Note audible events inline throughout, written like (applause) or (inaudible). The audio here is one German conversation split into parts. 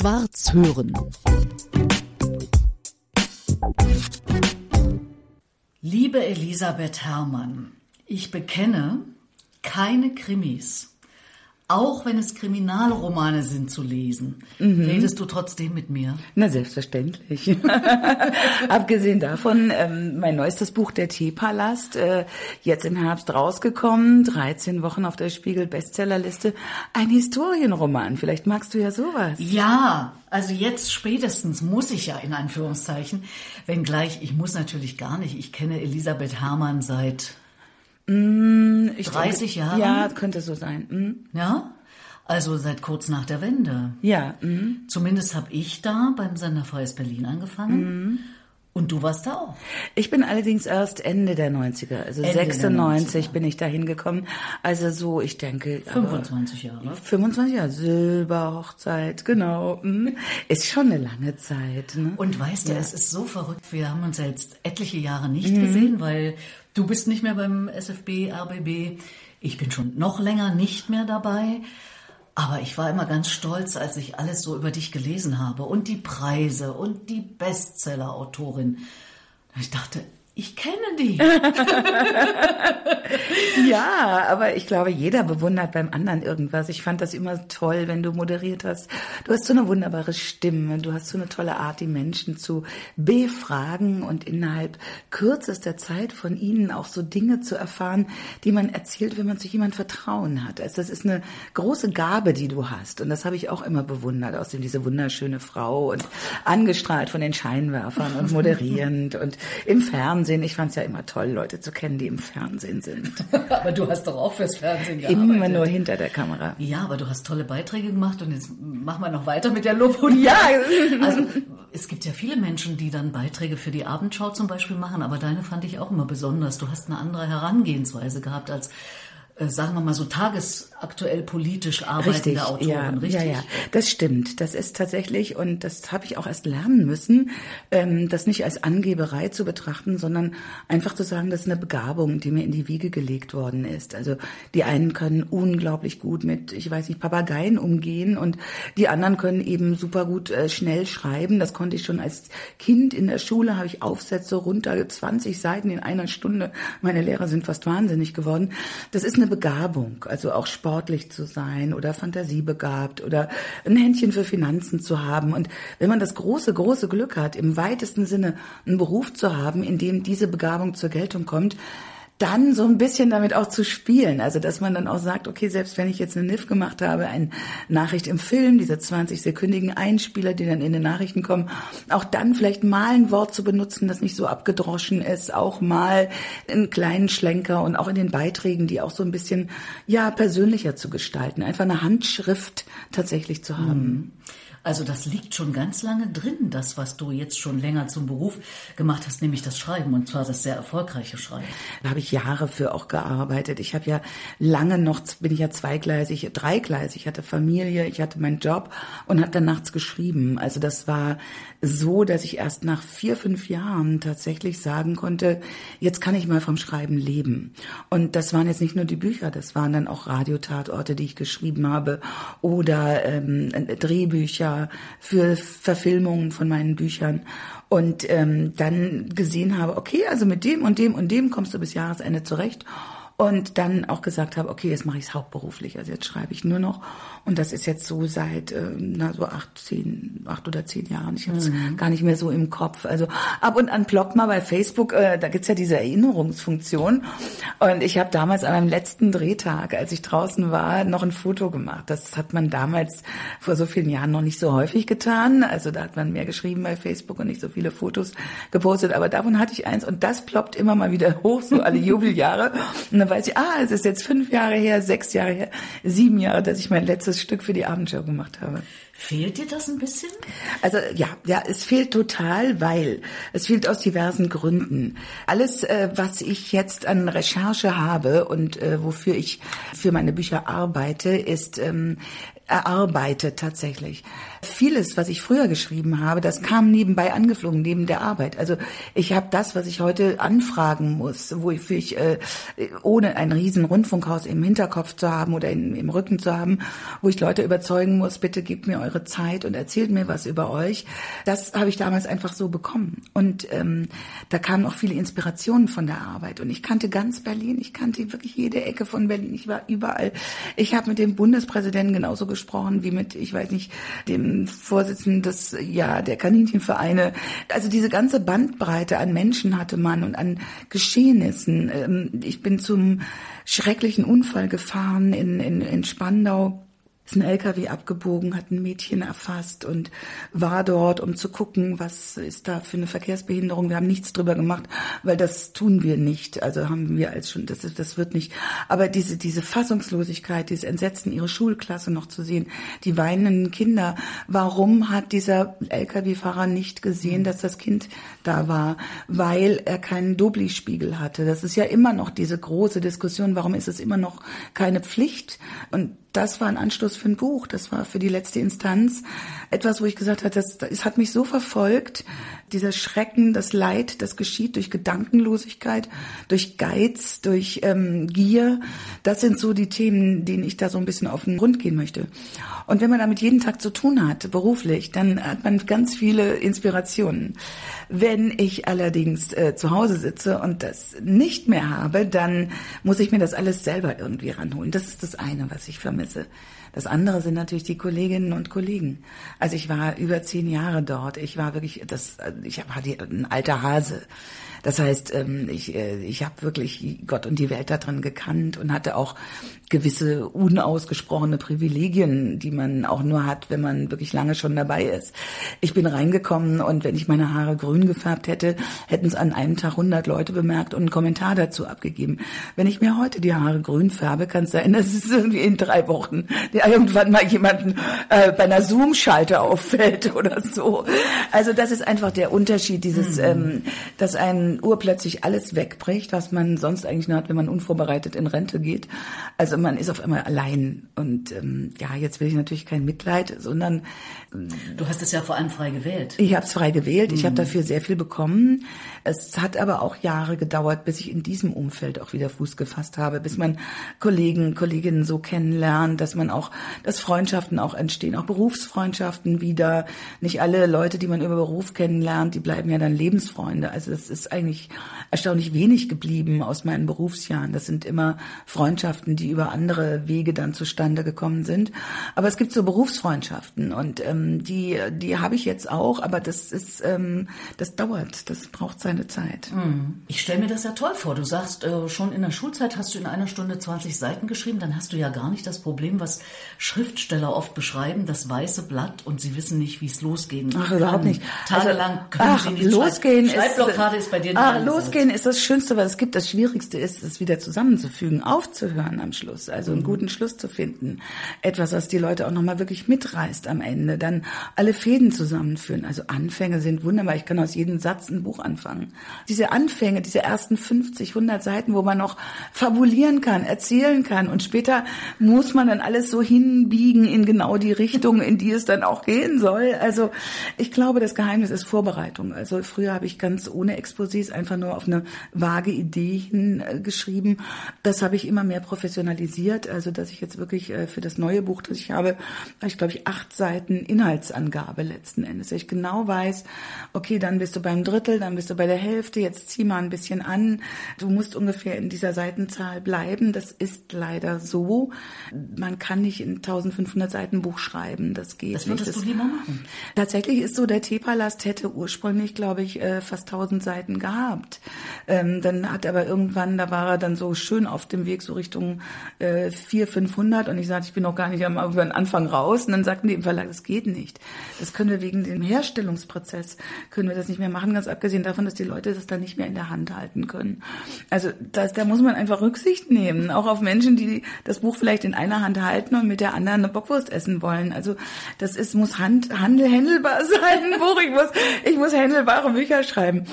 Schwarz hören. Liebe Elisabeth Herrmann, ich bekenne keine Krimis. Auch wenn es Kriminalromane sind zu lesen, mhm. redest du trotzdem mit mir? Na, selbstverständlich. (laughs) Abgesehen davon, ähm, mein neuestes Buch, Der Teepalast, äh, jetzt im Herbst rausgekommen, 13 Wochen auf der Spiegel-Bestsellerliste, ein Historienroman. Vielleicht magst du ja sowas. Ja, also jetzt spätestens muss ich ja in Anführungszeichen, wenngleich ich muss natürlich gar nicht. Ich kenne Elisabeth Herrmann seit Mm, ich 30 denke, Jahre? Ja, könnte so sein. Mm. Ja? Also seit kurz nach der Wende. Ja. Mm. Zumindest habe ich da beim Sender Freies Berlin angefangen. Und du warst da auch? Ich bin allerdings erst Ende der 90er, also Ende 96 der 90er. bin ich da hingekommen. Also so, ich denke... 25 Jahre. 25 Jahre, Silberhochzeit, genau. Mm. Ist schon eine lange Zeit. Ne? Und weißt du, es ist so verrückt, wir haben uns ja jetzt etliche Jahre nicht Mhm. gesehen, weil du bist nicht mehr beim SFB, RBB. Ich bin schon noch länger nicht mehr dabei. Aber ich war immer ganz stolz, als ich alles so über dich gelesen habe und die Preise und die Bestseller-Autorin. Ich dachte, ich kenne die. (laughs) Ja, aber ich glaube, jeder bewundert beim anderen irgendwas. Ich fand das immer toll, wenn du moderiert hast. Du hast so eine wunderbare Stimme, du hast so eine tolle Art, die Menschen zu befragen und innerhalb kürzester Zeit von ihnen auch so Dinge zu erfahren, die man erzählt, wenn man sich jemand vertrauen hat. Also das ist eine große Gabe, die du hast. Und das habe ich auch immer bewundert, außerdem diese wunderschöne Frau und angestrahlt von den Scheinwerfern und (laughs) moderierend und im Fernsehen. Ich fand es ja immer toll, Leute zu kennen, die im Fernsehen sind. (laughs) aber du hast doch auch fürs Fernsehen gearbeitet. Immer nur hinter der Kamera. Ja, aber du hast tolle Beiträge gemacht und jetzt machen wir noch weiter mit der Lobhudelei. Ja. Also es gibt ja viele Menschen, die dann Beiträge für die Abendschau zum Beispiel machen, aber deine fand ich auch immer besonders. Du hast eine andere Herangehensweise gehabt als, sagen wir mal so, tagesaktuell politisch arbeitende Autoren, ja, richtig? ja, ja, das stimmt. Das ist tatsächlich und das habe ich auch erst lernen müssen, ähm, das nicht als Angeberei zu betrachten, sondern einfach zu sagen, das ist eine Begabung, die mir in die Wiege gelegt worden ist. Also die einen können unglaublich gut mit, ich weiß nicht, Papageien umgehen und die anderen können eben super gut äh, schnell schreiben. Das konnte ich schon als Kind in der Schule, habe ich Aufsätze runter, 20 Seiten in einer Stunde. Meine Lehrer sind fast wahnsinnig geworden. Das ist eine Begabung, also auch sportlich zu sein oder fantasiebegabt oder ein Händchen für Finanzen zu haben. Und wenn man das große, große Glück hat, im weitesten Sinne einen Beruf zu haben, in dem diese Begabung zur Geltung kommt, dann so ein bisschen damit auch zu spielen. Also, dass man dann auch sagt, okay, selbst wenn ich jetzt eine NIF gemacht habe, eine Nachricht im Film, diese 20-sekündigen Einspieler, die dann in den Nachrichten kommen, auch dann vielleicht mal ein Wort zu benutzen, das nicht so abgedroschen ist, auch mal einen kleinen Schlenker und auch in den Beiträgen, die auch so ein bisschen, ja, persönlicher zu gestalten. Einfach eine Handschrift tatsächlich zu haben. Also das liegt schon ganz lange drin, das, was du jetzt schon länger zum Beruf gemacht hast, nämlich das Schreiben und zwar das sehr erfolgreiche Schreiben. Da habe ich Jahre für auch gearbeitet. Ich habe ja lange noch, bin ich ja zweigleisig, dreigleisig. Ich hatte Familie, ich hatte meinen Job und habe dann nachts geschrieben. Also das war so, dass ich erst nach vier, fünf Jahren tatsächlich sagen konnte, jetzt kann ich mal vom Schreiben leben. Und das waren jetzt nicht nur die Bücher, das waren dann auch Radiotatorte, die ich geschrieben habe oder ähm, Drehbücher für Verfilmungen von meinen Büchern. Und ähm, dann gesehen habe, okay, also mit dem und dem und dem kommst du bis Jahresende zurecht und dann auch gesagt habe, okay, jetzt mache ich es hauptberuflich, also jetzt schreibe ich nur noch und das ist jetzt so seit äh, na so acht, zehn, acht oder zehn Jahren. Ich habe es gar nicht mehr so im Kopf. Also ab und an ploppt mal bei Facebook, äh, da gibt's ja diese Erinnerungsfunktion und ich habe damals an meinem letzten Drehtag, als ich draußen war, noch ein Foto gemacht. Das hat man damals vor so vielen Jahren noch nicht so häufig getan. Also da hat man mehr geschrieben bei Facebook und nicht so viele Fotos gepostet. Aber davon hatte ich eins und das ploppt immer mal wieder (laughs) hoch, so alle (laughs) Jubeljahre. Weiß ich, ah, es ist jetzt fünf Jahre her, sechs Jahre her, sieben Jahre, dass ich mein letztes Stück für die Abendshow gemacht habe. Fehlt dir das ein bisschen? Also ja, ja, es fehlt total, weil es fehlt aus diversen Gründen. Alles, äh, was ich jetzt an Recherche habe und äh, wofür ich für meine Bücher arbeite, ist ähm, erarbeitet tatsächlich. Vieles, was ich früher geschrieben habe, das kam nebenbei angeflogen, neben der Arbeit. Also ich habe das, was ich heute anfragen muss, wofür ich, äh, ohne ein riesen Rundfunkhaus im Hinterkopf zu haben oder in, im Rücken zu haben, wo ich Leute überzeugen muss, bitte gebt mir eure Zeit und erzählt mir was über euch. Das habe ich damals einfach so bekommen. Und ähm, da kamen auch viele Inspirationen von der Arbeit. Und ich kannte ganz Berlin, ich kannte wirklich jede Ecke von Berlin, ich war überall. Ich habe mit dem Bundespräsidenten genauso gesprochen wie mit, ich weiß nicht, dem Vorsitzenden des, ja, der Kaninchenvereine. Also diese ganze Bandbreite an Menschen hatte man und an Geschehnissen. Ähm, ich bin zum schrecklichen Unfall gefahren in, in, in Spandau ist ein LKW abgebogen, hat ein Mädchen erfasst und war dort, um zu gucken, was ist da für eine Verkehrsbehinderung. Wir haben nichts drüber gemacht, weil das tun wir nicht. Also haben wir als schon, das, das wird nicht. Aber diese, diese Fassungslosigkeit, dieses Entsetzen, ihre Schulklasse noch zu sehen, die weinenden Kinder. Warum hat dieser LKW-Fahrer nicht gesehen, dass das Kind da war? Weil er keinen Dobli-Spiegel hatte. Das ist ja immer noch diese große Diskussion. Warum ist es immer noch keine Pflicht? Und das war ein Anstoß für ein Buch. Das war für die letzte Instanz etwas, wo ich gesagt habe, das, das hat mich so verfolgt. Dieser Schrecken, das Leid, das geschieht durch Gedankenlosigkeit, durch Geiz, durch ähm, Gier. Das sind so die Themen, denen ich da so ein bisschen auf den Grund gehen möchte. Und wenn man damit jeden Tag zu tun hat, beruflich, dann hat man ganz viele Inspirationen. Wenn ich allerdings äh, zu Hause sitze und das nicht mehr habe, dann muss ich mir das alles selber irgendwie ranholen. Das ist das eine, was ich vermisse. Das andere sind natürlich die Kolleginnen und Kollegen. Also ich war über zehn Jahre dort. Ich war wirklich, das, ich war die, ein alter Hase. Das heißt, ähm, ich, äh, ich habe wirklich Gott und die Welt da drin gekannt und hatte auch gewisse unausgesprochene Privilegien, die man auch nur hat, wenn man wirklich lange schon dabei ist. Ich bin reingekommen und wenn ich meine Haare grün gefärbt hätte, hätten es an einem Tag 100 Leute bemerkt und einen Kommentar dazu abgegeben. Wenn ich mir heute die Haare grün färbe, kann es sein, (laughs) dass es irgendwie in drei Wochen (laughs) irgendwann mal jemanden äh, bei einer Zoom-Schalte auffällt (laughs) oder so. Also das ist einfach der Unterschied, dieses, mhm. ähm, dass ein urplötzlich alles wegbricht, was man sonst eigentlich nur hat, wenn man unvorbereitet in Rente geht. Also man ist auf einmal allein. Und ähm, ja, jetzt will ich natürlich kein Mitleid, sondern du hast es ja vor allem frei gewählt. Ich habe es frei gewählt. Ich mhm. habe dafür sehr viel bekommen. Es hat aber auch Jahre gedauert, bis ich in diesem Umfeld auch wieder Fuß gefasst habe, bis man Kollegen, Kolleginnen so kennenlernt, dass man auch, dass Freundschaften auch entstehen, auch Berufsfreundschaften wieder. Nicht alle Leute, die man über Beruf kennenlernt, die bleiben ja dann Lebensfreunde. Also es ist eigentlich erstaunlich wenig geblieben aus meinen Berufsjahren. Das sind immer Freundschaften, die über andere Wege dann zustande gekommen sind. Aber es gibt so Berufsfreundschaften und ähm, die, die habe ich jetzt auch, aber das ist, ähm, das dauert, das braucht seine Zeit. Hm. Ich stelle mir das ja toll vor. Du sagst, äh, schon in der Schulzeit hast du in einer Stunde 20 Seiten geschrieben, dann hast du ja gar nicht das Problem, was Schriftsteller oft beschreiben, das weiße Blatt und sie wissen nicht, wie es losgehen Ach, überhaupt nicht. Tagelang also, können ach, sie nicht losgehen schreiben. Schreibblockade ist, ist bei dir nicht ach, Losgehen ist das Schönste, was es gibt. Das Schwierigste ist, es wieder zusammenzufügen, aufzuhören am Schluss, also einen mhm. guten Schluss zu finden. Etwas, was die Leute auch nochmal wirklich mitreißt am Ende. Dann alle Fäden zusammenführen. Also Anfänge sind wunderbar. Ich kann aus jedem Satz ein Buch anfangen. Diese Anfänge, diese ersten 50, 100 Seiten, wo man noch fabulieren kann, erzählen kann und später muss man dann alles so hinbiegen in genau die Richtung, in die es dann auch gehen soll. Also ich glaube, das Geheimnis ist Vorbereitung. Also früher habe ich ganz ohne Exposés einfach nur auf eine vage Idee hingeschrieben. Das habe ich immer mehr professionalisiert, also dass ich jetzt wirklich äh, für das neue Buch, das ich habe, habe ich glaube ich acht Seiten Inhaltsangabe letzten Endes. Ich genau weiß, okay, dann bist du beim Drittel, dann bist du bei der Hälfte, jetzt zieh mal ein bisschen an. Du musst ungefähr in dieser Seitenzahl bleiben. Das ist leider so. Man kann nicht in 1500 Seiten Buch schreiben. Das geht das nicht. Das würdest du lieber machen? Tatsächlich ist so, der Teepalast hätte ursprünglich, glaube ich, äh, fast 1000 Seiten gehabt. Ähm, dann hat aber irgendwann, da war er dann so schön auf dem Weg so Richtung äh, 400, 500 und ich sagte, ich bin noch gar nicht am Anfang raus und dann sagten die im Verlag, das geht nicht. Das können wir wegen dem Herstellungsprozess, können wir das nicht mehr machen, ganz abgesehen davon, dass die Leute das dann nicht mehr in der Hand halten können. Also das, da muss man einfach Rücksicht nehmen, auch auf Menschen, die das Buch vielleicht in einer Hand halten und mit der anderen eine Bockwurst essen wollen. Also das ist, muss Hand, Handel, händelbar (laughs) sein, Buch. Ich muss, ich muss händelbare Bücher schreiben.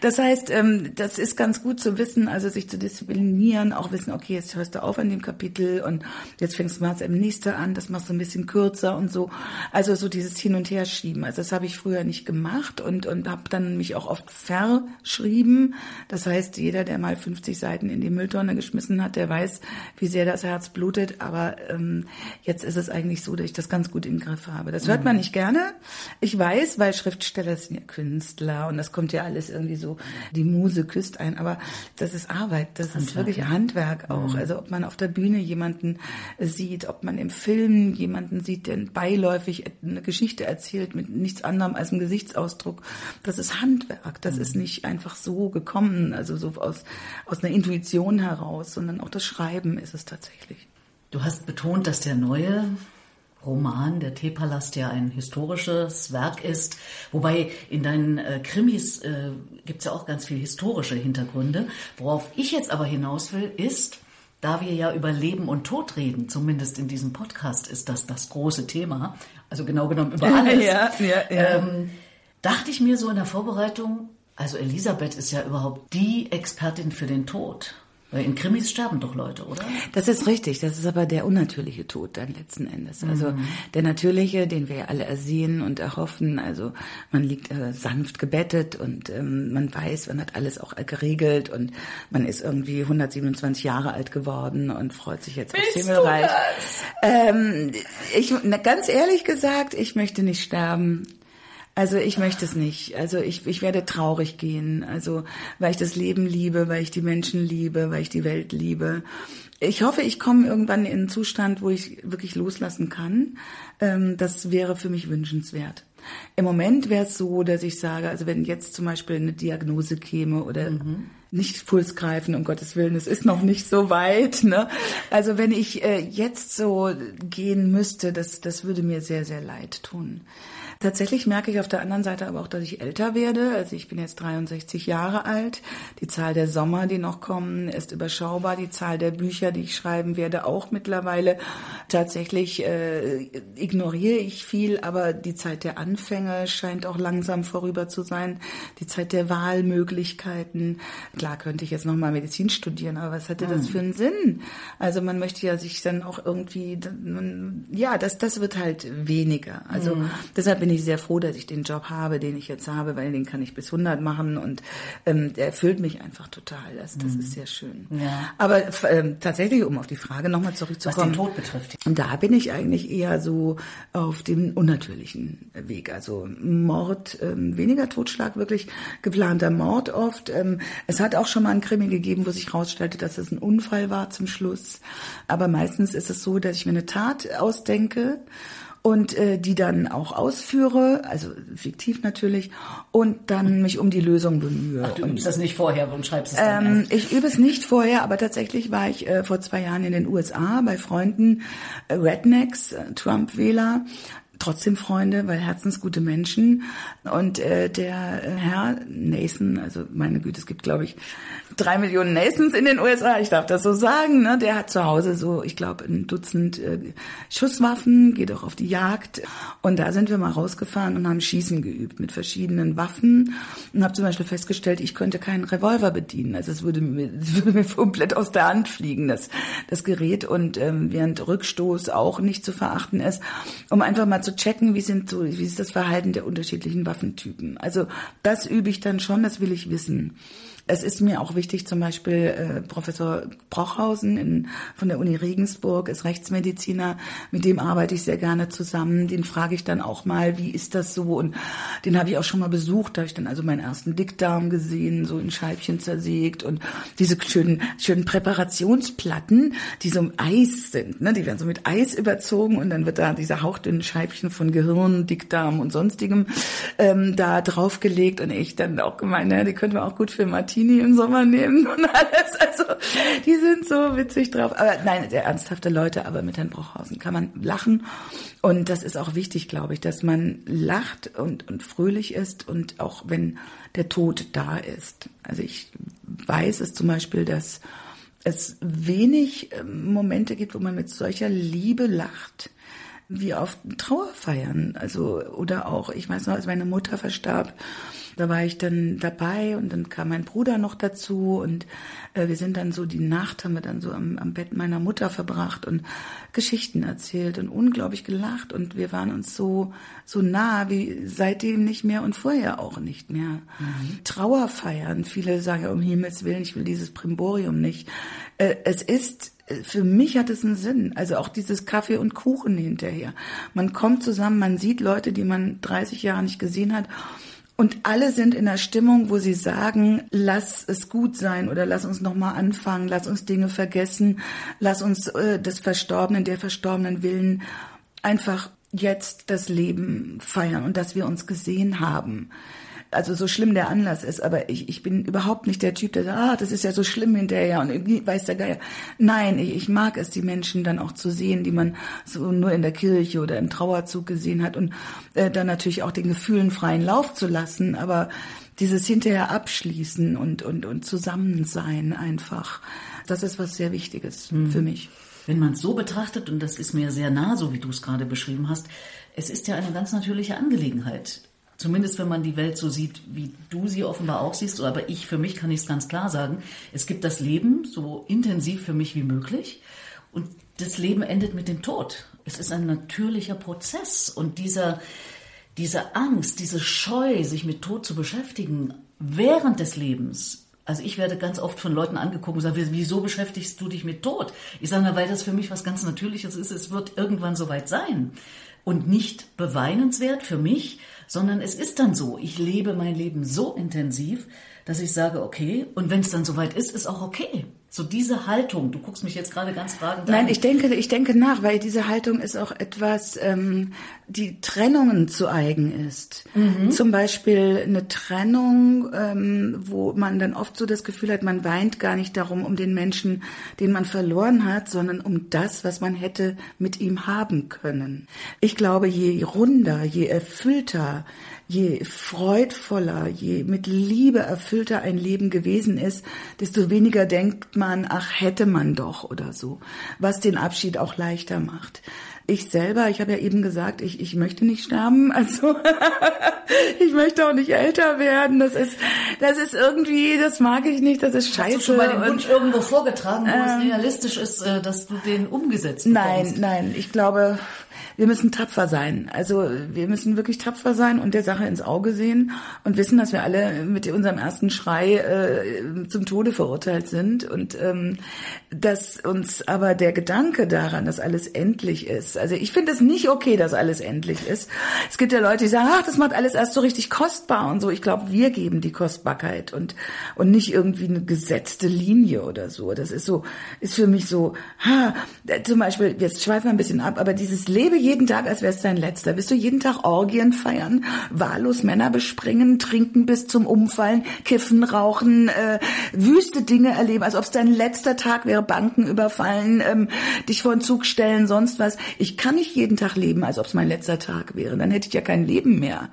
Das heißt, ähm, das ist ganz gut zu wissen, also sich zu disziplinieren, auch wissen, okay, jetzt hörst du auf an dem Kapitel und jetzt fängst du mal im nächsten an, das machst du ein bisschen kürzer und so. Also so dieses Hin und Her schieben. Also das habe ich früher nicht gemacht und und habe dann mich auch oft verschrieben. Das heißt, jeder, der mal 50 Seiten in die Mülltonne geschmissen hat, der weiß, wie sehr das Herz blutet. Aber ähm, jetzt ist es eigentlich so, dass ich das ganz gut im Griff habe. Das hört man nicht gerne. Ich weiß, weil Schriftsteller sind ja Künstler und das kommt ja alles irgendwie so, die Muse küsst ein, aber das ist Arbeit, das Handwerk. ist wirklich Handwerk auch. Mhm. Also ob man auf der Bühne jemanden sieht, ob man im Film jemanden sieht, der beiläufig eine Geschichte erzählt mit nichts anderem als einem Gesichtsausdruck, das ist Handwerk. Das mhm. ist nicht einfach so gekommen, also so aus, aus einer Intuition heraus, sondern auch das Schreiben ist es tatsächlich. Du hast betont, dass der neue Roman, der Teepalast, ja ein historisches Werk ist. Wobei in deinen äh, Krimis äh, gibt es ja auch ganz viel historische Hintergründe. Worauf ich jetzt aber hinaus will, ist, da wir ja über Leben und Tod reden, zumindest in diesem Podcast ist das das große Thema, also genau genommen über (laughs) alles, ja, ja, ja. Ähm, dachte ich mir so in der Vorbereitung, also Elisabeth ist ja überhaupt die Expertin für den Tod. In Krimis sterben doch Leute, oder? Das ist richtig. Das ist aber der unnatürliche Tod dann letzten Endes. Also mhm. der natürliche, den wir ja alle ersehen und erhoffen. Also man liegt äh, sanft gebettet und ähm, man weiß, man hat alles auch geregelt und man ist irgendwie 127 Jahre alt geworden und freut sich jetzt aufs Himmelreich. Ähm, ich, na, ganz ehrlich gesagt, ich möchte nicht sterben. Also ich möchte es nicht. Also ich, ich werde traurig gehen. Also weil ich das Leben liebe, weil ich die Menschen liebe, weil ich die Welt liebe. Ich hoffe, ich komme irgendwann in einen Zustand, wo ich wirklich loslassen kann. Ähm, das wäre für mich wünschenswert. Im Moment wäre es so, dass ich sage, also wenn jetzt zum Beispiel eine Diagnose käme oder mhm. nicht Puls greifen, um Gottes Willen, es ist noch nicht so weit. Ne? Also wenn ich äh, jetzt so gehen müsste, das, das würde mir sehr, sehr leid tun. Tatsächlich merke ich auf der anderen Seite aber auch, dass ich älter werde. Also ich bin jetzt 63 Jahre alt. Die Zahl der Sommer, die noch kommen, ist überschaubar. Die Zahl der Bücher, die ich schreiben werde, auch mittlerweile. Tatsächlich äh, ignoriere ich viel, aber die Zeit der Anfänge scheint auch langsam vorüber zu sein. Die Zeit der Wahlmöglichkeiten. Klar könnte ich jetzt nochmal Medizin studieren, aber was hätte das hm. für einen Sinn? Also man möchte ja sich dann auch irgendwie, ja, das, das wird halt weniger. Also mhm. deshalb bin ich sehr froh, dass ich den Job habe, den ich jetzt habe, weil den kann ich bis 100 machen und ähm, der erfüllt mich einfach total. Das, das mhm. ist sehr schön. Ja. Aber ähm, tatsächlich, um auf die Frage nochmal zurückzukommen. Was den Tod betrifft. Da bin ich eigentlich eher so auf dem unnatürlichen Weg. Also Mord, ähm, weniger Totschlag, wirklich geplanter Mord oft. Ähm, es hat auch schon mal einen Krimi gegeben, wo sich herausstellte, dass es ein Unfall war zum Schluss. Aber meistens ist es so, dass ich mir eine Tat ausdenke und äh, die dann auch ausführe, also fiktiv natürlich, und dann mich um die Lösung bemühe. Ach, du übst das nicht vorher und schreibst es dann ähm, erst. Ich übe es nicht vorher, aber tatsächlich war ich äh, vor zwei Jahren in den USA bei Freunden äh, Rednecks, äh, Trump-Wähler, trotzdem Freunde, weil herzensgute Menschen. Und äh, der äh, Herr Nathan, also meine Güte, es gibt, glaube ich, drei Millionen Nathans in den USA, ich darf das so sagen, ne? der hat zu Hause so, ich glaube, ein Dutzend äh, Schusswaffen, geht auch auf die Jagd. Und da sind wir mal rausgefahren und haben Schießen geübt mit verschiedenen Waffen und habe zum Beispiel festgestellt, ich könnte keinen Revolver bedienen. Also es würde mir, (laughs) es würde mir komplett aus der Hand fliegen, das, das Gerät. Und ähm, während Rückstoß auch nicht zu verachten ist, um einfach mal zu checken, wie sind so, wie ist das Verhalten der unterschiedlichen Waffentypen. Also das übe ich dann schon, das will ich wissen. Es ist mir auch wichtig, zum Beispiel äh, Professor Brochhausen in, von der Uni Regensburg ist Rechtsmediziner, mit dem arbeite ich sehr gerne zusammen. Den frage ich dann auch mal, wie ist das so? Und den habe ich auch schon mal besucht, da habe ich dann also meinen ersten Dickdarm gesehen, so in Scheibchen zersägt und diese schönen, schönen Präparationsplatten, die so im Eis sind, ne? die werden so mit Eis überzogen und dann wird da diese hauchdünnen Scheibchen von Gehirn, Dickdarm und sonstigem ähm, da draufgelegt und ich dann auch gemeint, ne, die können wir auch gut Martin Martini im Sommer nehmen und alles. Also die sind so witzig drauf. Aber nein, sehr ernsthafte Leute, aber mit Herrn Bruchhausen kann man lachen. Und das ist auch wichtig, glaube ich, dass man lacht und, und fröhlich ist und auch wenn der Tod da ist. Also ich weiß es zum Beispiel, dass es wenig ähm, Momente gibt, wo man mit solcher Liebe lacht wie auf Trauerfeiern. Also, oder auch, ich weiß noch, als meine Mutter verstarb, da war ich dann dabei und dann kam mein Bruder noch dazu und äh, wir sind dann so die Nacht haben wir dann so am, am Bett meiner Mutter verbracht und Geschichten erzählt und unglaublich gelacht und wir waren uns so so nah wie seitdem nicht mehr und vorher auch nicht mehr. Mhm. Trauerfeiern, viele sagen ja um Himmels willen, ich will dieses Primborium nicht. Äh, es ist für mich hat es einen Sinn. Also auch dieses Kaffee und Kuchen hinterher. Man kommt zusammen, man sieht Leute, die man 30 Jahre nicht gesehen hat. Und alle sind in der Stimmung, wo sie sagen, lass es gut sein oder lass uns nochmal anfangen, lass uns Dinge vergessen, lass uns äh, des Verstorbenen, der Verstorbenen willen einfach jetzt das Leben feiern und dass wir uns gesehen haben also so schlimm der Anlass ist, aber ich, ich bin überhaupt nicht der Typ, der sagt, ah, das ist ja so schlimm hinterher und irgendwie weiß der Geier. Nein, ich, ich mag es, die Menschen dann auch zu sehen, die man so nur in der Kirche oder im Trauerzug gesehen hat und äh, dann natürlich auch den Gefühlen freien Lauf zu lassen, aber dieses hinterher abschließen und, und, und Zusammensein einfach, das ist was sehr Wichtiges mhm. für mich. Wenn man es so betrachtet, und das ist mir sehr nah, so wie du es gerade beschrieben hast, es ist ja eine ganz natürliche Angelegenheit Zumindest wenn man die Welt so sieht, wie du sie offenbar auch siehst, aber ich für mich kann ich es ganz klar sagen. Es gibt das Leben so intensiv für mich wie möglich und das Leben endet mit dem Tod. Es ist ein natürlicher Prozess und dieser, diese Angst, diese Scheu, sich mit Tod zu beschäftigen während des Lebens, also ich werde ganz oft von Leuten angeguckt und sage, wieso beschäftigst du dich mit Tod? Ich sage, na, weil das für mich was ganz Natürliches ist. Es wird irgendwann soweit sein. Und nicht beweinenswert für mich, sondern es ist dann so. Ich lebe mein Leben so intensiv, dass ich sage, okay, und wenn es dann soweit ist, ist auch okay. So diese Haltung, du guckst mich jetzt gerade ganz fragend an. Nein, ich denke, ich denke nach, weil diese Haltung ist auch etwas, ähm, die Trennungen zu eigen ist. Mhm. Zum Beispiel eine Trennung, ähm, wo man dann oft so das Gefühl hat, man weint gar nicht darum, um den Menschen, den man verloren hat, sondern um das, was man hätte mit ihm haben können. Ich glaube, je runder, je erfüllter, je freudvoller, je mit Liebe erfüllter ein Leben gewesen ist, desto weniger denkt man, ach hätte man doch oder so, was den Abschied auch leichter macht. Ich selber, ich habe ja eben gesagt, ich, ich möchte nicht sterben, (laughs) also ich möchte auch nicht älter werden. Das ist, das ist irgendwie, das mag ich nicht, das ist scheiße. Hast du schon mal den Wunsch irgendwo vorgetragen, wo ähm, es realistisch ist, äh, dass du den umgesetzt bekommst? Nein, nein, ich glaube, wir müssen tapfer sein. Also wir müssen wirklich tapfer sein und der Sache ins Auge sehen und wissen, dass wir alle mit unserem ersten Schrei äh, zum Tode verurteilt sind und ähm, dass uns aber der Gedanke daran, dass alles endlich ist. Also ich finde es nicht okay, dass alles endlich ist. Es gibt ja Leute, die sagen, ach, das macht alles erst so richtig kostbar und so. Ich glaube, wir geben die Kostbarkeit und und nicht irgendwie eine gesetzte Linie oder so. Das ist so, ist für mich so, ha, zum Beispiel, jetzt schweifen wir ein bisschen ab, aber dieses Lebe jeden Tag, als wäre es dein letzter. Wirst du jeden Tag Orgien feiern, wahllos Männer bespringen, trinken bis zum Umfallen, kiffen, rauchen, äh, wüste Dinge erleben, als ob es dein letzter Tag wäre, Banken überfallen, ähm, dich vor den Zug stellen, sonst was. Ich kann nicht jeden Tag leben, als ob es mein letzter Tag wäre. Dann hätte ich ja kein Leben mehr.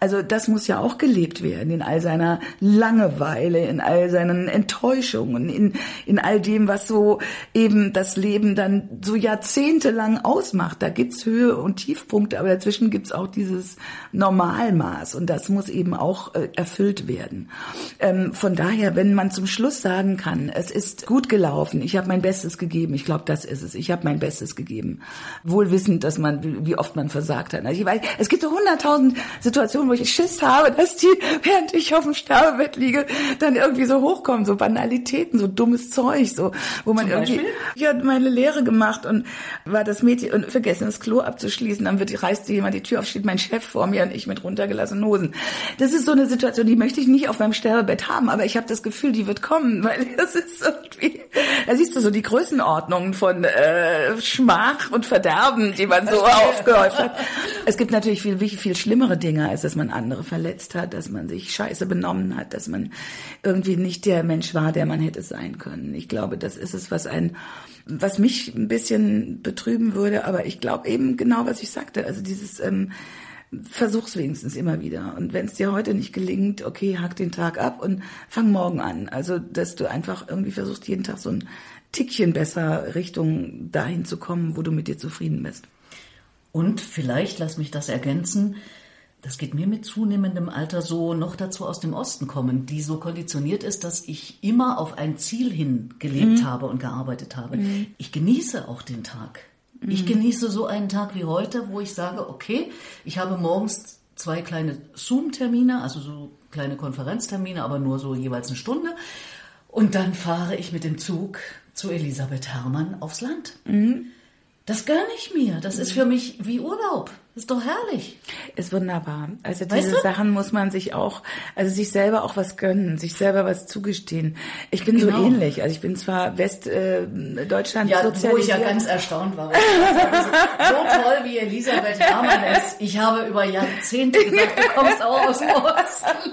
Also das muss ja auch gelebt werden in all seiner Langeweile, in all seinen Enttäuschungen, in, in all dem, was so eben das Leben dann so jahrzehntelang ausmacht. Da gibt's Höhe und Tiefpunkte, aber dazwischen gibt's auch dieses Normalmaß und das muss eben auch äh, erfüllt werden. Ähm, von daher, wenn man zum Schluss sagen kann, es ist gut gelaufen, ich habe mein Bestes gegeben, ich glaube, das ist es, ich habe mein Bestes gegeben, wohl wissend, dass man, wie oft man versagt hat. Also ich weiß, es gibt so hunderttausend Situationen, wo ich Schiss habe, dass die, während ich auf dem Sterbebett liege, dann irgendwie so hochkommen, so Banalitäten, so dummes Zeug, so, wo man Zum irgendwie, Beispiel? ich habe meine Lehre gemacht und war das Mädchen und vergessen das Klo abzuschließen, dann wird, reißt jemand die Tür auf, steht mein Chef vor mir und ich mit runtergelassenen Hosen. Das ist so eine Situation, die möchte ich nicht auf meinem Sterbebett haben, aber ich habe das Gefühl, die wird kommen, weil (laughs) das ist irgendwie, da siehst du so die Größenordnungen von äh, Schmach und Verderben, die man so aufgehäuft hat. Es gibt natürlich viel, viel schlimmere Dinge, als dass man andere verletzt hat, dass man sich scheiße benommen hat, dass man irgendwie nicht der Mensch war, der man hätte sein können. Ich glaube, das ist es, was ein was mich ein bisschen betrüben würde, aber ich glaube eben genau, was ich sagte. Also dieses ähm, Versuch's wenigstens immer wieder. Und wenn es dir heute nicht gelingt, okay, hack den Tag ab und fang morgen an. Also, dass du einfach irgendwie versuchst, jeden Tag so ein Tickchen besser Richtung dahin zu kommen, wo du mit dir zufrieden bist. Und vielleicht, lass mich das ergänzen, das geht mir mit zunehmendem Alter so noch dazu aus dem Osten kommen, die so konditioniert ist, dass ich immer auf ein Ziel hin gelebt mhm. habe und gearbeitet habe. Mhm. Ich genieße auch den Tag. Mhm. Ich genieße so einen Tag wie heute, wo ich sage, okay, ich habe morgens zwei kleine Zoom-Termine, also so kleine Konferenztermine, aber nur so jeweils eine Stunde. Und dann fahre ich mit dem Zug zu Elisabeth Herrmann aufs Land. Mhm. Das gönne ich mir. Das ist für mich wie Urlaub. Das ist doch herrlich. Ist wunderbar. Also diese weißt du? Sachen muss man sich auch, also sich selber auch was gönnen, sich selber was zugestehen. Ich bin genau. so ähnlich. Also ich bin zwar Westdeutschland äh, ja, sozialisiert. wo ich ja ganz erstaunt war. so toll wie Elisabeth Herrmann ist. Ich habe über Jahrzehnte (laughs) gedacht, du kommst auch aus dem Osten.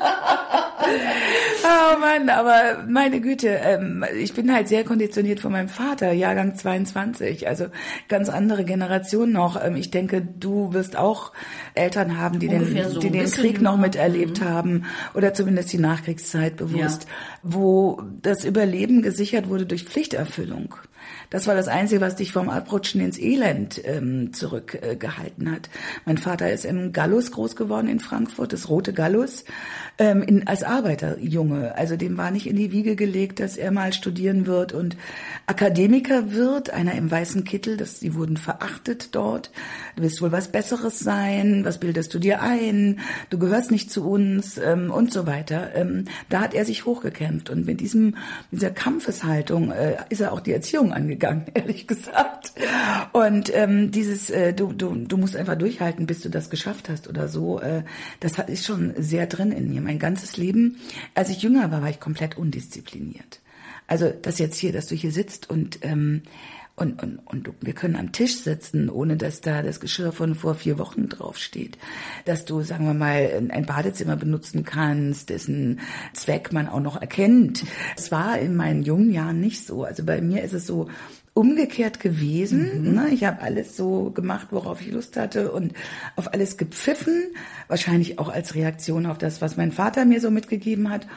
oh Mann, aber meine Güte, ähm, ich bin halt sehr konditioniert von meinem Vater, Jahrgang 22. Also ganz andere Generation noch. Ähm, ich denke, du wirst wirst auch Eltern haben, die den, so die den Krieg noch miterlebt mhm. haben oder zumindest die Nachkriegszeit bewusst, ja. wo das Überleben gesichert wurde durch Pflichterfüllung. Das war das Einzige, was dich vom Abrutschen ins Elend ähm, zurückgehalten äh, hat. Mein Vater ist im Gallus groß geworden in Frankfurt, das Rote Gallus, ähm, in, als Arbeiterjunge. Also dem war nicht in die Wiege gelegt, dass er mal studieren wird und Akademiker wird, einer im weißen Kittel, das, die wurden verachtet dort. Du willst wohl was Besseres sein, was bildest du dir ein, du gehörst nicht zu uns ähm, und so weiter. Ähm, da hat er sich hochgekämpft und mit diesem, dieser Kampfeshaltung äh, ist er auch die Erziehung angegangen, (laughs) ehrlich gesagt. Und ähm, dieses, äh, du, du, du musst einfach durchhalten, bis du das geschafft hast oder so, äh, das ist schon sehr drin in mir. Mein ganzes Leben, als ich jünger war, war ich komplett undiszipliniert. Also das jetzt hier, dass du hier sitzt und ähm, und, und, und wir können am Tisch sitzen, ohne dass da das Geschirr von vor vier Wochen draufsteht. Dass du, sagen wir mal, ein Badezimmer benutzen kannst, dessen Zweck man auch noch erkennt. Es war in meinen jungen Jahren nicht so. Also bei mir ist es so, umgekehrt gewesen. Mhm. Ne? Ich habe alles so gemacht, worauf ich Lust hatte und auf alles gepfiffen, wahrscheinlich auch als Reaktion auf das, was mein Vater mir so mitgegeben hat.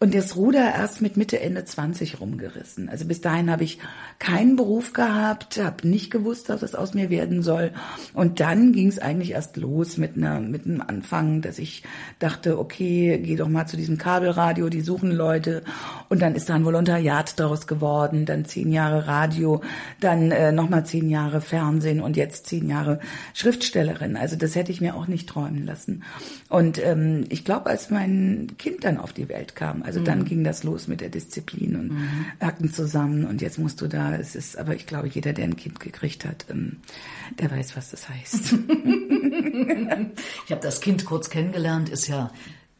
Und das Ruder erst mit Mitte, Ende 20 rumgerissen. Also bis dahin habe ich keinen Beruf gehabt, habe nicht gewusst, was das aus mir werden soll. Und dann ging es eigentlich erst los mit einer mit einem Anfang, dass ich dachte, okay, geh doch mal zu diesem Kabelradio, die suchen Leute. Und dann ist da ein Volontariat draus geworden, dann zehn Jahre Radio dann äh, nochmal zehn Jahre Fernsehen und jetzt zehn Jahre Schriftstellerin. Also das hätte ich mir auch nicht träumen lassen. Und ähm, ich glaube, als mein Kind dann auf die Welt kam, also mhm. dann ging das los mit der Disziplin und mhm. Akten zusammen und jetzt musst du da, es ist, aber ich glaube, jeder, der ein Kind gekriegt hat, ähm, der weiß, was das heißt. (laughs) ich habe das Kind kurz kennengelernt, ist ja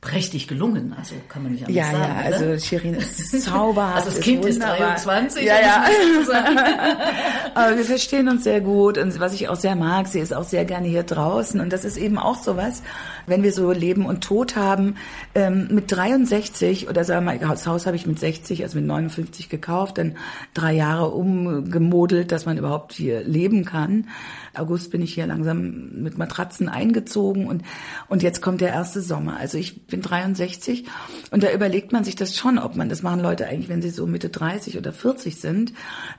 prächtig gelungen, also kann man nicht anders ja, sagen. Ja, ja, also Shirin ist (laughs) zauberhaft. Also das Kind ist, 23, ja, ja. (laughs) (laughs) Aber wir verstehen uns sehr gut und was ich auch sehr mag, sie ist auch sehr gerne hier draußen und das ist eben auch sowas, wenn wir so Leben und Tod haben, ähm, mit 63 oder sagen wir mal, das Haus habe ich mit 60, also mit 59 gekauft, dann drei Jahre umgemodelt, dass man überhaupt hier leben kann. August bin ich hier langsam mit Matratzen eingezogen und, und jetzt kommt der erste Sommer. Also ich bin 63 und da überlegt man sich das schon, ob man, das machen Leute eigentlich, wenn sie so Mitte 30 oder 40 sind,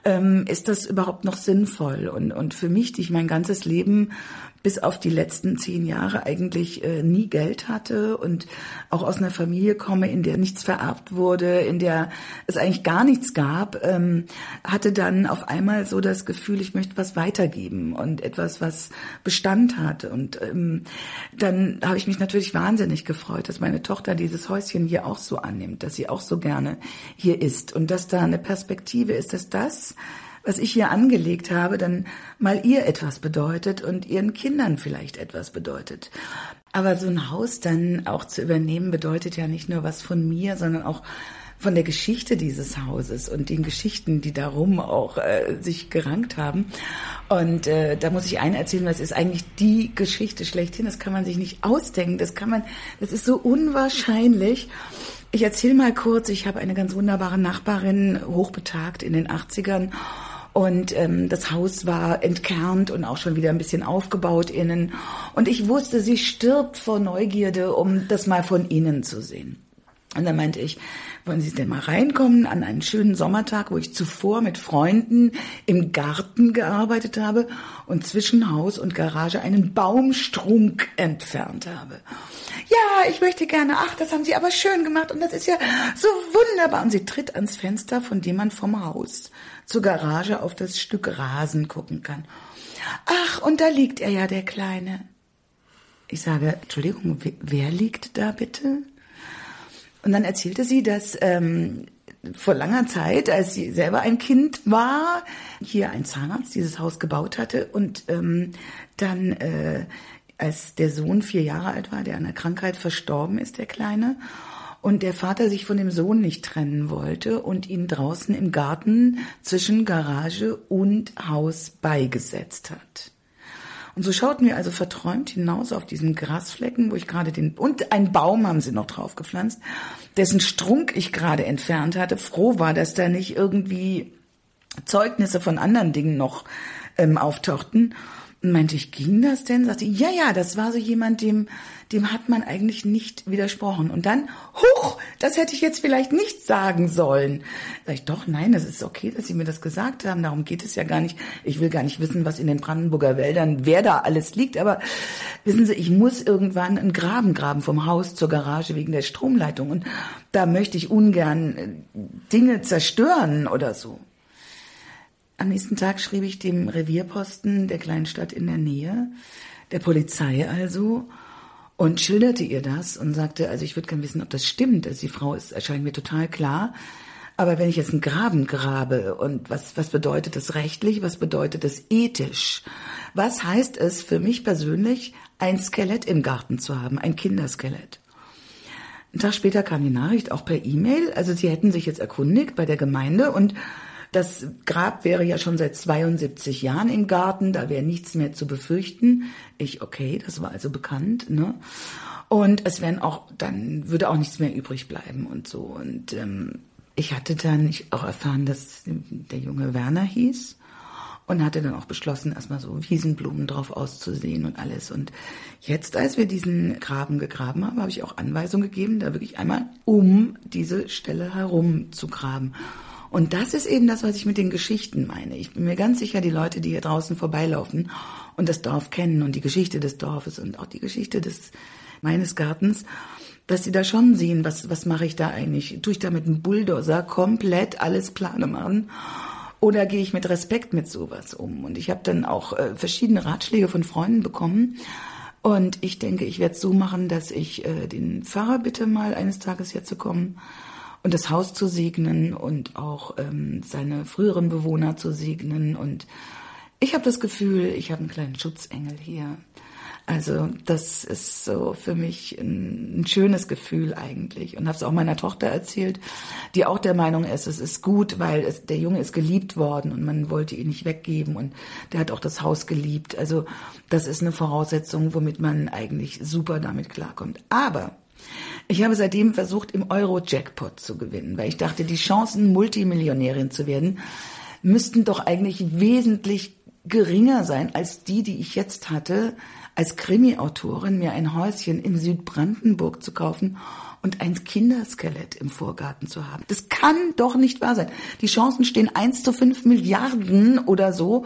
ähm, ist das überhaupt noch sinnvoll? Und, und für mich, die ich mein ganzes Leben bis auf die letzten zehn Jahre eigentlich äh, nie Geld hatte und auch aus einer Familie komme, in der nichts vererbt wurde, in der es eigentlich gar nichts gab, ähm, hatte dann auf einmal so das Gefühl, ich möchte was weitergeben und etwas, was Bestand hat. Und ähm, dann habe ich mich natürlich wahnsinnig gefreut, dass meine Tochter dieses Häuschen hier auch so annimmt, dass sie auch so gerne hier ist und dass da eine Perspektive ist, dass das was ich hier angelegt habe, dann mal ihr etwas bedeutet und ihren Kindern vielleicht etwas bedeutet. Aber so ein Haus dann auch zu übernehmen, bedeutet ja nicht nur was von mir, sondern auch von der Geschichte dieses Hauses und den Geschichten, die darum auch äh, sich gerankt haben. Und äh, da muss ich einen erzählen, das ist eigentlich die Geschichte schlechthin. Das kann man sich nicht ausdenken. Das kann man, das ist so unwahrscheinlich. Ich erzähle mal kurz, ich habe eine ganz wunderbare Nachbarin, hochbetagt in den 80ern und ähm, das Haus war entkernt und auch schon wieder ein bisschen aufgebaut innen. Und ich wusste, sie stirbt vor Neugierde, um das mal von innen zu sehen. Und dann meinte ich, wollen Sie denn mal reinkommen an einen schönen Sommertag, wo ich zuvor mit Freunden im Garten gearbeitet habe und zwischen Haus und Garage einen Baumstrunk entfernt habe. Ja, ich möchte gerne. Ach, das haben Sie aber schön gemacht und das ist ja so wunderbar. Und sie tritt ans Fenster, von dem man vom Haus zur Garage auf das Stück Rasen gucken kann. Ach, und da liegt er ja, der Kleine. Ich sage, Entschuldigung, wer liegt da bitte? Und dann erzählte sie, dass ähm, vor langer Zeit, als sie selber ein Kind war, hier ein Zahnarzt dieses Haus gebaut hatte und ähm, dann, äh, als der Sohn vier Jahre alt war, der an einer Krankheit verstorben ist, der Kleine, und der Vater sich von dem Sohn nicht trennen wollte und ihn draußen im Garten zwischen Garage und Haus beigesetzt hat. Und so schauten wir also verträumt hinaus auf diesen Grasflecken, wo ich gerade den, und ein Baum haben sie noch drauf gepflanzt, dessen Strunk ich gerade entfernt hatte, froh war, dass da nicht irgendwie Zeugnisse von anderen Dingen noch ähm, auftauchten. Und meinte ich, ging das denn? Sagte, ja, ja, das war so jemand, dem, dem hat man eigentlich nicht widersprochen. Und dann, huch, das hätte ich jetzt vielleicht nicht sagen sollen. Sag ich, doch, nein, das ist okay, dass Sie mir das gesagt haben. Darum geht es ja gar nicht. Ich will gar nicht wissen, was in den Brandenburger Wäldern, wer da alles liegt. Aber wissen Sie, ich muss irgendwann einen Graben graben vom Haus zur Garage wegen der Stromleitung. Und da möchte ich ungern äh, Dinge zerstören oder so. Am nächsten Tag schrieb ich dem Revierposten der kleinen Stadt in der Nähe, der Polizei also, und schilderte ihr das und sagte, also ich würde gerne wissen, ob das stimmt. Also die Frau ist, erscheint mir total klar. Aber wenn ich jetzt einen Graben grabe und was, was bedeutet das rechtlich, was bedeutet das ethisch? Was heißt es für mich persönlich, ein Skelett im Garten zu haben, ein Kinderskelett? Ein Tag später kam die Nachricht auch per E-Mail. Also sie hätten sich jetzt erkundigt bei der Gemeinde und das Grab wäre ja schon seit 72 Jahren im Garten, da wäre nichts mehr zu befürchten. Ich, okay, das war also bekannt, ne? Und es wären auch, dann würde auch nichts mehr übrig bleiben und so. Und ähm, ich hatte dann auch erfahren, dass der junge Werner hieß und hatte dann auch beschlossen, erstmal so Wiesenblumen drauf auszusehen und alles. Und jetzt, als wir diesen Graben gegraben haben, habe ich auch Anweisungen gegeben, da wirklich einmal um diese Stelle herum zu graben. Und das ist eben das, was ich mit den Geschichten meine. Ich bin mir ganz sicher, die Leute, die hier draußen vorbeilaufen und das Dorf kennen und die Geschichte des Dorfes und auch die Geschichte des meines Gartens, dass sie da schon sehen, was, was mache ich da eigentlich? Tue ich da mit einem Bulldozer komplett alles Plane machen? Oder gehe ich mit Respekt mit sowas um? Und ich habe dann auch äh, verschiedene Ratschläge von Freunden bekommen. Und ich denke, ich werde es so machen, dass ich äh, den Pfarrer bitte mal eines Tages hier zu kommen und das Haus zu segnen und auch ähm, seine früheren Bewohner zu segnen. Und ich habe das Gefühl, ich habe einen kleinen Schutzengel hier. Also das ist so für mich ein, ein schönes Gefühl eigentlich und habe es auch meiner Tochter erzählt, die auch der Meinung ist, es ist gut, weil es, der Junge ist geliebt worden und man wollte ihn nicht weggeben und der hat auch das Haus geliebt. Also das ist eine Voraussetzung, womit man eigentlich super damit klarkommt. Aber ich habe seitdem versucht, im Euro-Jackpot zu gewinnen, weil ich dachte, die Chancen, Multimillionärin zu werden, müssten doch eigentlich wesentlich geringer sein als die, die ich jetzt hatte, als Krimi-Autorin mir ein Häuschen in Südbrandenburg zu kaufen und ein Kinderskelett im Vorgarten zu haben. Das kann doch nicht wahr sein. Die Chancen stehen eins zu fünf Milliarden oder so.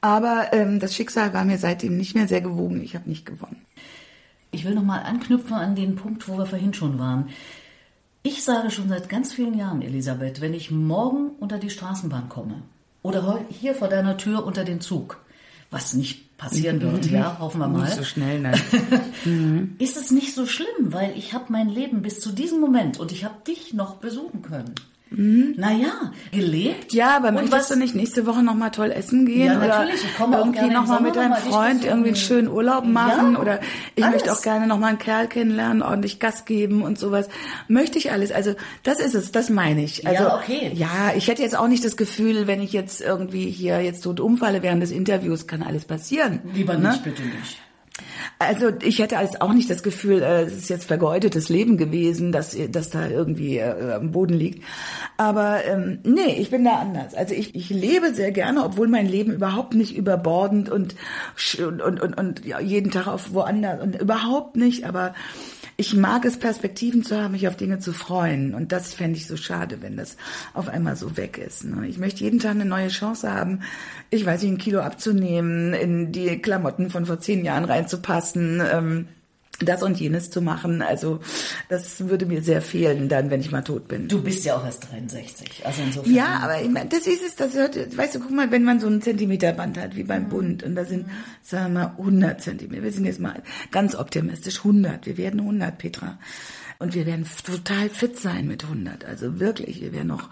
Aber ähm, das Schicksal war mir seitdem nicht mehr sehr gewogen. Ich habe nicht gewonnen. Ich will nochmal anknüpfen an den Punkt, wo wir vorhin schon waren. Ich sage schon seit ganz vielen Jahren, Elisabeth, wenn ich morgen unter die Straßenbahn komme oder hier vor deiner Tür unter den Zug, was nicht passieren wird, mhm. ja, hoffen wir mal. Nicht so schnell, nein. (laughs) mhm. Ist es nicht so schlimm, weil ich habe mein Leben bis zu diesem Moment und ich habe dich noch besuchen können. Mhm. Naja, gelebt. Ja, aber möchtest was, du nicht nächste Woche nochmal toll essen gehen? Ja, natürlich. Oder ich komme irgendwie nochmal mit deinem Freund irgendwie einen schönen Urlaub machen? Ja, oder ich alles. möchte auch gerne nochmal einen Kerl kennenlernen, ordentlich Gas geben und sowas. Möchte ich alles. Also das ist es, das meine ich. Also, ja, okay. Ja, ich hätte jetzt auch nicht das Gefühl, wenn ich jetzt irgendwie hier jetzt tot umfalle während des Interviews, kann alles passieren. Lieber ne? nicht, bitte nicht. Also ich hätte als auch nicht das Gefühl, äh, es ist jetzt vergeudetes Leben gewesen, dass, dass da irgendwie äh, am Boden liegt. Aber ähm, nee, ich bin da anders. Also ich, ich lebe sehr gerne, obwohl mein Leben überhaupt nicht überbordend und, und, und, und, ja, jeden Tag auf woanders und überhaupt nicht, aber ich mag es, Perspektiven zu haben, mich auf Dinge zu freuen. Und das fände ich so schade, wenn das auf einmal so weg ist. Ne? Ich möchte jeden Tag eine neue Chance haben, ich weiß nicht, ein Kilo abzunehmen, in die Klamotten von vor zehn Jahren reinzupassen. Ähm, das und jenes zu machen. Also das würde mir sehr fehlen dann, wenn ich mal tot bin. Du bist ja auch erst 63. Also insofern. Ja, aber ich meine, das ist es, das hört, weißt du, guck mal, wenn man so einen Zentimeterband hat, wie beim mhm. Bund, und da sind, sagen wir mal, 100 Zentimeter. Wir sind jetzt mal ganz optimistisch, 100. Wir werden 100, Petra. Und wir werden total fit sein mit 100. Also wirklich, wir werden noch,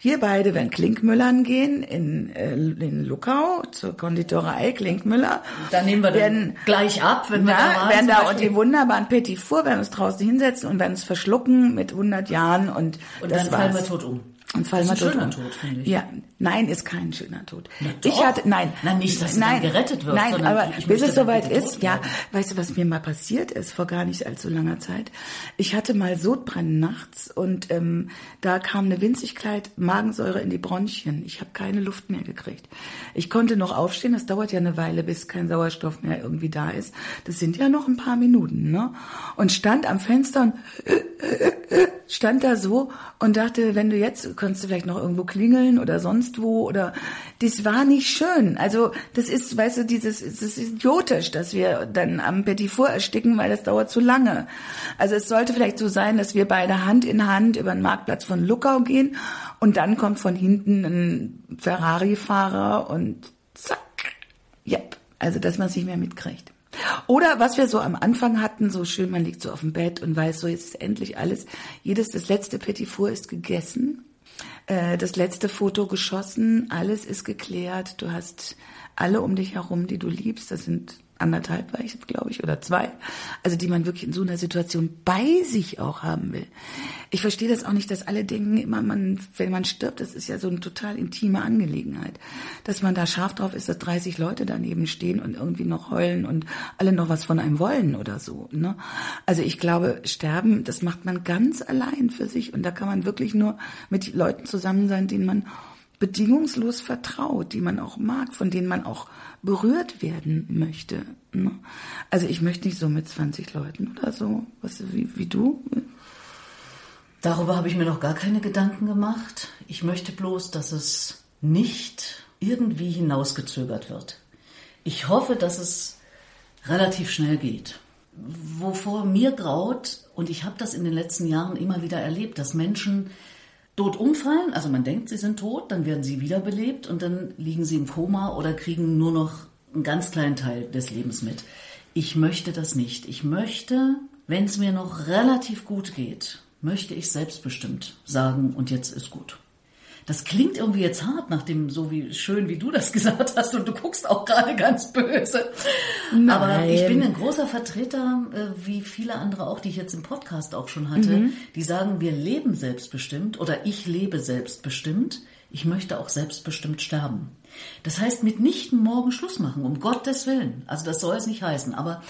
wir beide werden Klinkmüllern gehen in, äh, in Luckau zur Konditorei Klinkmüller. Da nehmen wir werden, dann gleich ab, wenn wir na, da werden da und die wunderbaren Petit Four, werden uns draußen hinsetzen und werden uns verschlucken mit 100 Jahren und, und das dann fallen wir tot um. Und fallen wir tot um. Ich. Ja, nein, ist kein schöner Tod. Na, ich hatte, nein. Nein, nicht, dass nein, gerettet wirst. Nein, aber bis es soweit ist, ja, weißt du, was mir mal passiert ist, vor gar nicht allzu langer Zeit? Ich hatte mal Sodbrennen nachts und ähm, da kam eine Winzigkeit Magensäure in die Bronchien. Ich habe keine Luft mehr gekriegt. Ich konnte noch aufstehen, das dauert ja eine Weile, bis kein Sauerstoff mehr irgendwie da ist. Das sind ja noch ein paar Minuten, ne? Und stand am Fenster und (laughs) stand da so und dachte, wenn du jetzt, könntest du vielleicht noch irgendwo klingeln oder sonst wo oder das war nicht schön. Also das ist, weißt du, dieses, es ist idiotisch, dass wir dann am Petit Four ersticken, weil das dauert zu lange. Also es sollte vielleicht so sein, dass wir beide Hand in Hand über den Marktplatz von Luckau gehen und dann kommt von hinten ein Ferrari-Fahrer und zack, yep. Also dass man es nicht mehr mitkriegt. Oder was wir so am Anfang hatten, so schön, man liegt so auf dem Bett und weiß so, jetzt ist endlich alles, jedes, das letzte Petit Four ist gegessen, äh, das letzte Foto geschossen, alles ist geklärt, du hast alle um dich herum, die du liebst, das sind anderthalb war ich, glaube ich, oder zwei, also die man wirklich in so einer Situation bei sich auch haben will. Ich verstehe das auch nicht, dass alle denken immer, man, wenn man stirbt, das ist ja so eine total intime Angelegenheit, dass man da scharf drauf ist, dass 30 Leute daneben stehen und irgendwie noch heulen und alle noch was von einem wollen oder so. Ne? Also ich glaube, sterben, das macht man ganz allein für sich und da kann man wirklich nur mit Leuten zusammen sein, denen man bedingungslos vertraut, die man auch mag, von denen man auch berührt werden möchte. Ne? Also ich möchte nicht so mit 20 Leuten oder so, was, wie, wie du. Darüber habe ich mir noch gar keine Gedanken gemacht. Ich möchte bloß, dass es nicht irgendwie hinausgezögert wird. Ich hoffe, dass es relativ schnell geht. Wovor mir graut, und ich habe das in den letzten Jahren immer wieder erlebt, dass Menschen tot umfallen, also man denkt, sie sind tot, dann werden sie wiederbelebt und dann liegen sie im Koma oder kriegen nur noch einen ganz kleinen Teil des Lebens mit. Ich möchte das nicht. Ich möchte, wenn es mir noch relativ gut geht, möchte ich selbstbestimmt sagen, und jetzt ist gut. Das klingt irgendwie jetzt hart, nachdem so wie schön wie du das (laughs) gesagt hast und du guckst auch gerade ganz böse. Nein. Aber ich bin ein großer Vertreter, äh, wie viele andere auch, die ich jetzt im Podcast auch schon hatte, mhm. die sagen, wir leben selbstbestimmt oder ich lebe selbstbestimmt. Ich möchte auch selbstbestimmt sterben. Das heißt, mitnichten morgen Schluss machen, um Gottes Willen. Also das soll es nicht heißen. Aber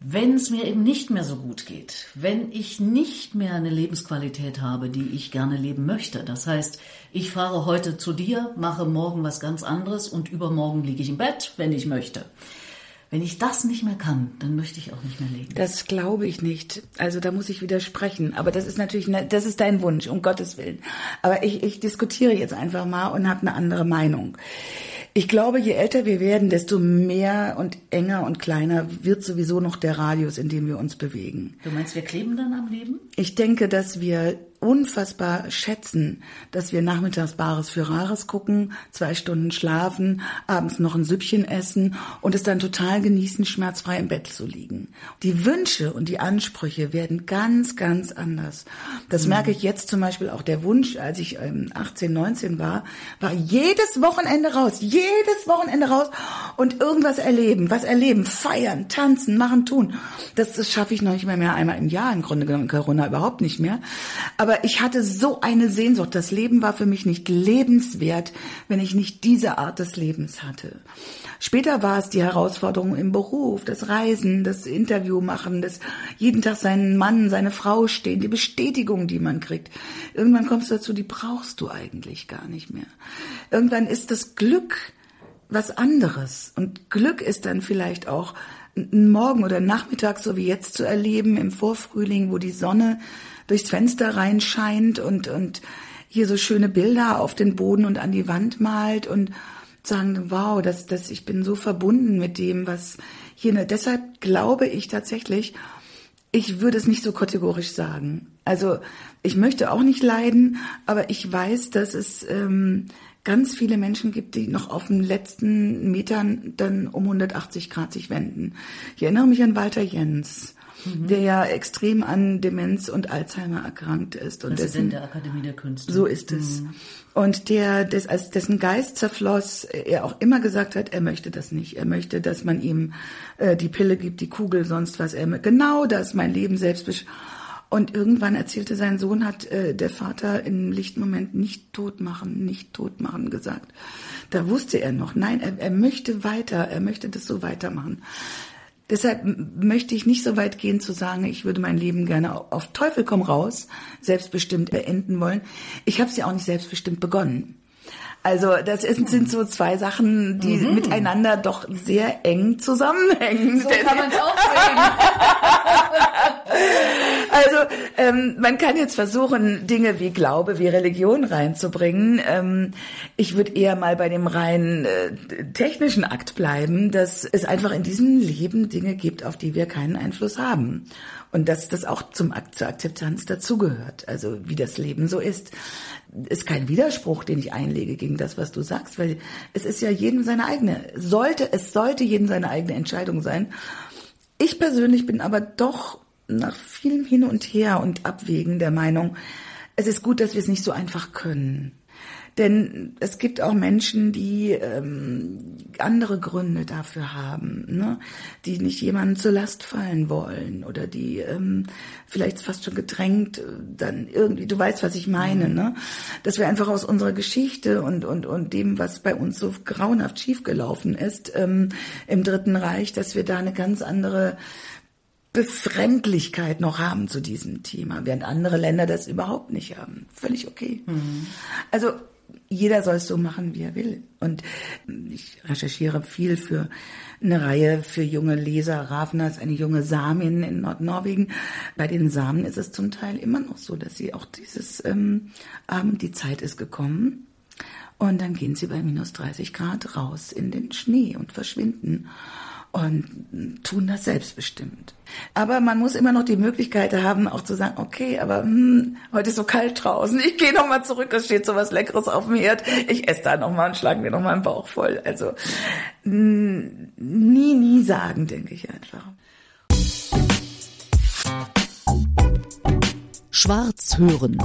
wenn es mir eben nicht mehr so gut geht, wenn ich nicht mehr eine Lebensqualität habe, die ich gerne leben möchte, das heißt, ich fahre heute zu dir, mache morgen was ganz anderes und übermorgen liege ich im Bett, wenn ich möchte. Wenn ich das nicht mehr kann, dann möchte ich auch nicht mehr leben. Das glaube ich nicht. Also da muss ich widersprechen. Aber das ist natürlich, ne, das ist dein Wunsch, um Gottes Willen. Aber ich, ich diskutiere jetzt einfach mal und habe eine andere Meinung. Ich glaube, je älter wir werden, desto mehr und enger und kleiner wird sowieso noch der Radius, in dem wir uns bewegen. Du meinst, wir kleben dann am Leben? Ich denke, dass wir unfassbar schätzen, dass wir nachmittags Bares für Rares gucken, zwei Stunden schlafen, abends noch ein Süppchen essen und es dann total genießen, schmerzfrei im Bett zu liegen. Die Wünsche und die Ansprüche werden ganz, ganz anders. Das mhm. merke ich jetzt zum Beispiel auch. Der Wunsch, als ich 18, ähm, 19 war, war jedes Wochenende raus, jedes Wochenende raus und irgendwas erleben, was erleben, feiern, tanzen, machen, tun. Das, das schaffe ich noch nicht mehr, mehr einmal im Jahr, im Grunde genommen Corona überhaupt nicht mehr. Aber aber ich hatte so eine Sehnsucht. Das Leben war für mich nicht lebenswert, wenn ich nicht diese Art des Lebens hatte. Später war es die Herausforderung im Beruf, das Reisen, das Interview machen, das jeden Tag seinen Mann, seine Frau stehen, die Bestätigung, die man kriegt. Irgendwann kommst du dazu, die brauchst du eigentlich gar nicht mehr. Irgendwann ist das Glück was anderes. Und Glück ist dann vielleicht auch einen Morgen oder Nachmittag, so wie jetzt zu erleben, im Vorfrühling, wo die Sonne durchs Fenster reinscheint und, und hier so schöne Bilder auf den Boden und an die Wand malt und sagen, wow, das, das, ich bin so verbunden mit dem, was hier, ne, deshalb glaube ich tatsächlich, ich würde es nicht so kategorisch sagen. Also ich möchte auch nicht leiden, aber ich weiß, dass es ähm, ganz viele Menschen gibt, die noch auf den letzten Metern dann um 180 Grad sich wenden. Ich erinnere mich an Walter Jens mhm. der ja extrem an Demenz und Alzheimer erkrankt ist. Und Präsident dessen, der Akademie der Künste. So ist es. Mhm. Und der, des, als dessen Geist zerfloss, er auch immer gesagt hat, er möchte das nicht. Er möchte, dass man ihm äh, die Pille gibt, die Kugel, sonst was. Er genau das, mein Leben selbst. Und irgendwann erzählte sein Sohn, hat äh, der Vater im Lichtmoment nicht tot machen, nicht tot machen gesagt. Da wusste er noch, nein, er, er möchte weiter, er möchte das so weitermachen. Deshalb möchte ich nicht so weit gehen zu sagen, ich würde mein Leben gerne auf Teufel komm raus selbstbestimmt beenden wollen. Ich habe es ja auch nicht selbstbestimmt begonnen. Also das ist, sind so zwei Sachen, die mhm. miteinander doch sehr eng zusammenhängen. So kann man es auch sehen. (laughs) also ähm, man kann jetzt versuchen, Dinge wie Glaube, wie Religion reinzubringen. Ähm, ich würde eher mal bei dem rein äh, technischen Akt bleiben, dass es einfach in diesem Leben Dinge gibt, auf die wir keinen Einfluss haben. Und dass das auch zum Akt zur Akzeptanz dazugehört, also wie das Leben so ist ist kein Widerspruch, den ich einlege gegen das, was du sagst, weil es ist ja jedem seine eigene, sollte, es sollte jedem seine eigene Entscheidung sein. Ich persönlich bin aber doch nach vielem Hin und Her und Abwägen der Meinung, es ist gut, dass wir es nicht so einfach können. Denn es gibt auch Menschen, die ähm, andere Gründe dafür haben, ne? die nicht jemanden zur Last fallen wollen oder die ähm, vielleicht fast schon gedrängt äh, dann irgendwie, du weißt, was ich meine, mhm. ne? dass wir einfach aus unserer Geschichte und, und, und dem, was bei uns so grauenhaft schiefgelaufen ist ähm, im Dritten Reich, dass wir da eine ganz andere Befremdlichkeit noch haben zu diesem Thema, während andere Länder das überhaupt nicht haben. Völlig okay. Mhm. Also jeder soll es so machen, wie er will. Und ich recherchiere viel für eine Reihe für junge Leser. Ravna ist eine junge Samin in Nordnorwegen. Bei den Samen ist es zum Teil immer noch so, dass sie auch dieses ähm, Abend, die Zeit ist gekommen. Und dann gehen sie bei minus 30 Grad raus in den Schnee und verschwinden und tun das selbstbestimmt. Aber man muss immer noch die Möglichkeit haben, auch zu sagen, okay, aber hm, heute ist so kalt draußen, ich gehe nochmal zurück, es steht so was Leckeres auf dem Herd, ich esse da nochmal und schlage mir nochmal einen Bauch voll. Also nie, nie sagen, denke ich einfach. Schwarz hören.